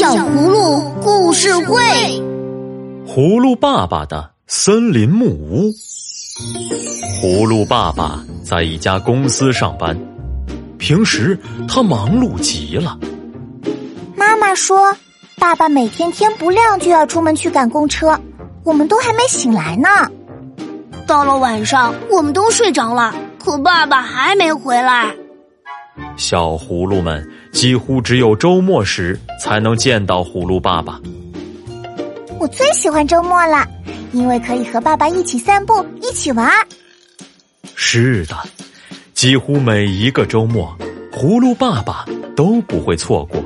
小葫芦故事会：葫芦爸爸的森林木屋。葫芦爸爸在一家公司上班，平时他忙碌极了。妈妈说，爸爸每天天不亮就要出门去赶公车，我们都还没醒来呢。到了晚上，我们都睡着了，可爸爸还没回来。小葫芦们几乎只有周末时才能见到葫芦爸爸。我最喜欢周末了，因为可以和爸爸一起散步，一起玩。是的，几乎每一个周末，葫芦爸爸都不会错过。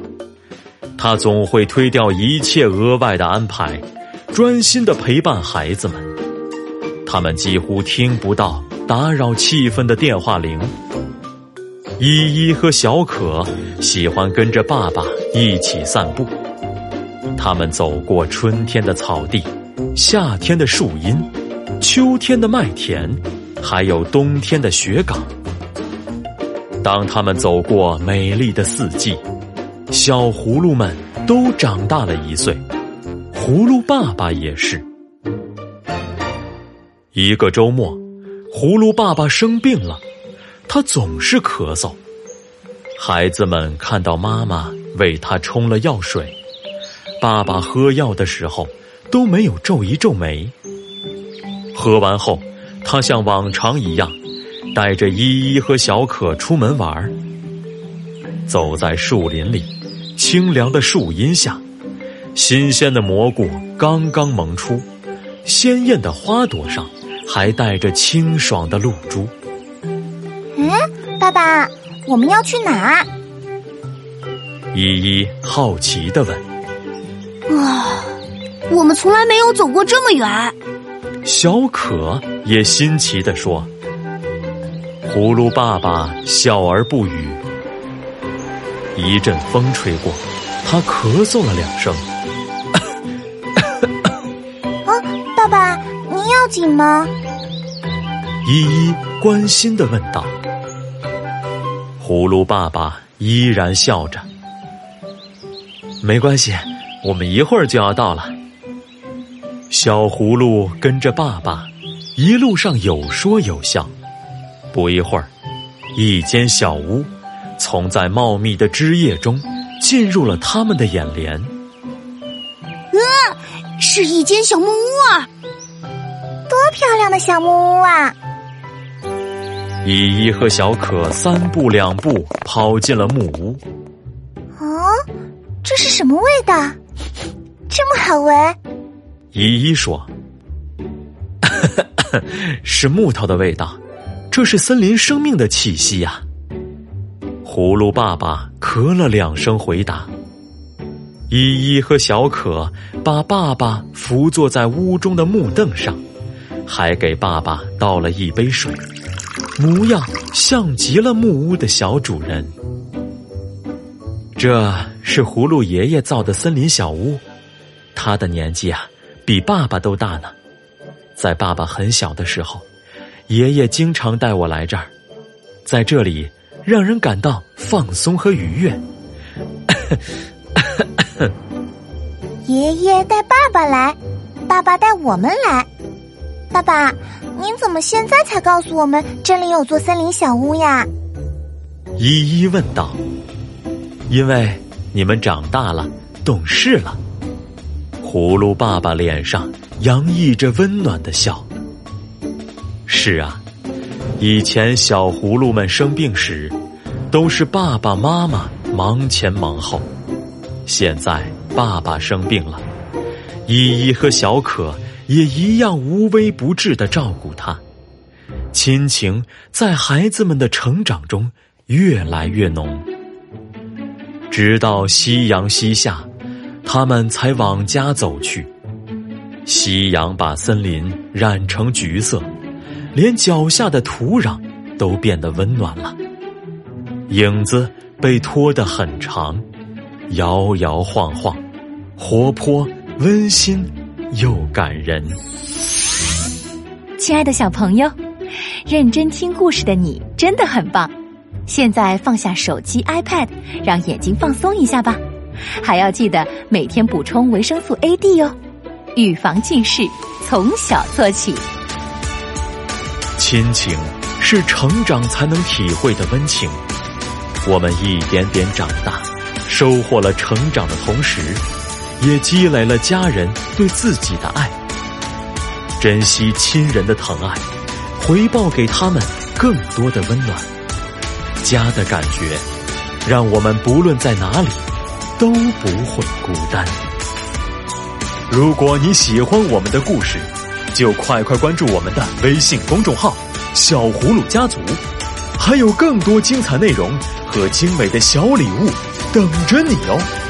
他总会推掉一切额外的安排，专心的陪伴孩子们。他们几乎听不到打扰气氛的电话铃。依依和小可喜欢跟着爸爸一起散步。他们走过春天的草地，夏天的树荫，秋天的麦田，还有冬天的雪岗。当他们走过美丽的四季，小葫芦们都长大了一岁，葫芦爸爸也是。一个周末，葫芦爸爸生病了。他总是咳嗽，孩子们看到妈妈为他冲了药水，爸爸喝药的时候都没有皱一皱眉。喝完后，他像往常一样，带着依依和小可出门玩走在树林里，清凉的树荫下，新鲜的蘑菇刚刚萌出，鲜艳的花朵上还带着清爽的露珠。爸爸，我们要去哪？依依好奇的问。啊，我们从来没有走过这么远。小可也新奇的说。葫芦爸爸笑而不语。一阵风吹过，他咳嗽了两声。啊，爸爸，您要紧吗？依依关心的问道。葫芦爸爸依然笑着，没关系，我们一会儿就要到了。小葫芦跟着爸爸，一路上有说有笑。不一会儿，一间小屋从在茂密的枝叶中进入了他们的眼帘。啊，是一间小木屋啊！多漂亮的小木屋啊！依依和小可三步两步跑进了木屋。哦，这是什么味道？这么好闻？依依说：“是木头的味道，这是森林生命的气息呀。”葫芦爸爸咳了两声回答。依依和小可把爸爸扶坐在屋中的木凳上，还给爸爸倒了一杯水。模样像极了木屋的小主人。这是葫芦爷爷造的森林小屋，他的年纪啊，比爸爸都大呢。在爸爸很小的时候，爷爷经常带我来这儿，在这里让人感到放松和愉悦。爷爷带爸爸来，爸爸带我们来。爸爸，您怎么现在才告诉我们这里有座森林小屋呀？依依问道。因为你们长大了，懂事了。葫芦爸爸脸上洋溢着温暖的笑。是啊，以前小葫芦们生病时，都是爸爸妈妈忙前忙后。现在爸爸生病了，依依和小可。也一样无微不至的照顾他，亲情在孩子们的成长中越来越浓。直到夕阳西下，他们才往家走去。夕阳把森林染成橘色，连脚下的土壤都变得温暖了。影子被拖得很长，摇摇晃晃，活泼温馨。又感人，亲爱的小朋友，认真听故事的你真的很棒。现在放下手机、iPad，让眼睛放松一下吧。还要记得每天补充维生素 A、D 哦，预防近视从小做起。亲情是成长才能体会的温情。我们一点点长大，收获了成长的同时，也积累了家人对自己的爱。珍惜亲人的疼爱，回报给他们更多的温暖。家的感觉，让我们不论在哪里都不会孤单。如果你喜欢我们的故事，就快快关注我们的微信公众号“小葫芦家族”，还有更多精彩内容和精美的小礼物等着你哦！